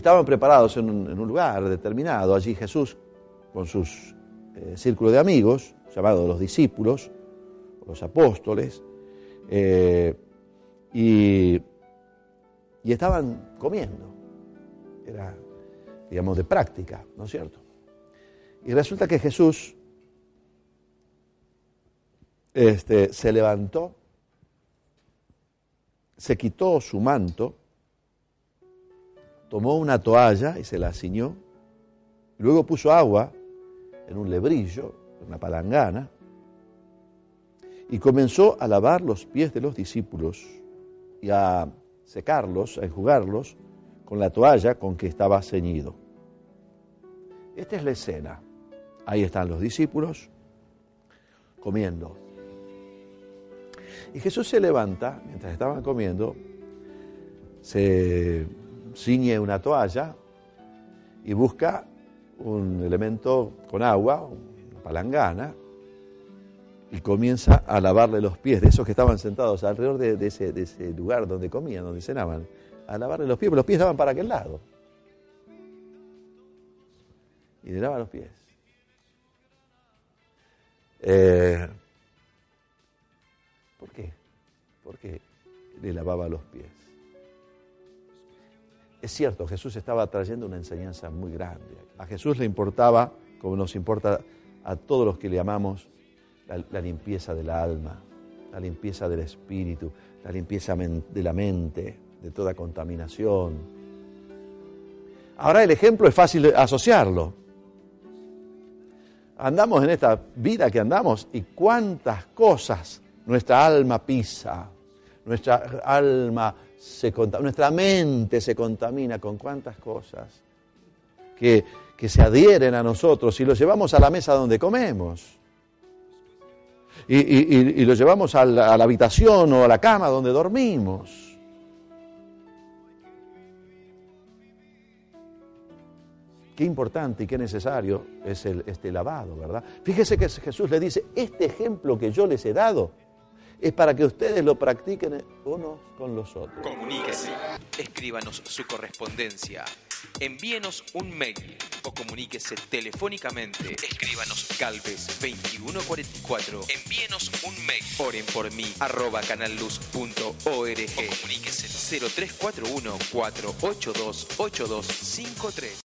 Estaban preparados en un, lugar determinado. Allí Jesús, con sus eh, círculo de amigos, llamados los discípulos, los apóstoles, eh, y, y estaban comiendo. Era, digamos, de práctica, ¿no es cierto? Y resulta que Jesús este, se levantó, se quitó su manto, tomó una toalla y se la ciñó, luego puso agua en un lebrillo, en una palangana, y comenzó a lavar los pies de los discípulos y a secarlos, a enjugarlos con la toalla con que estaba ceñido. Esta es la escena. Ahí están los discípulos comiendo. Y Jesús se levanta mientras estaban comiendo, se ciñe una toalla y busca un elemento con agua, una palangana, y comienza a lavarle los pies de esos que estaban sentados alrededor de, ese, de, ese, lugar donde comían, donde cenaban, a lavarle los pies, porque los pies estaban para aquel lado. Y le lava los pies. Eh, ¿Por qué? Le lavaba los pies. Es cierto, Jesús estaba trayendo una enseñanza muy grande. A Jesús le importaba, como nos importa a todos los que le amamos, la, limpieza del alma, la limpieza del espíritu, la limpieza de la mente, de toda contaminación. Ahora el ejemplo es fácil asociarlo. Andamos en esta vida que andamos y cuántas cosas nuestra alma pisa, nuestra alma se nuestra mente se contamina con cuántas cosas que, que se adhieren a nosotros y los llevamos a la mesa donde comemos. Y, y, lo llevamos a la, a la habitación o a la cama donde dormimos. Qué importante y qué necesario es el, este lavado, ¿verdad? Fíjese que Jesús le dice, este ejemplo que yo les he dado, es para que ustedes lo practiquen unos con los otros. Comuníquese, escríbanos su correspondencia, envíenos un mail o comuníquese telefónicamente. Escríbanos Galvez 2144. Envíenos un mail. Oren por mí arroba canalluz.org o comuníquese 0341 482 8253.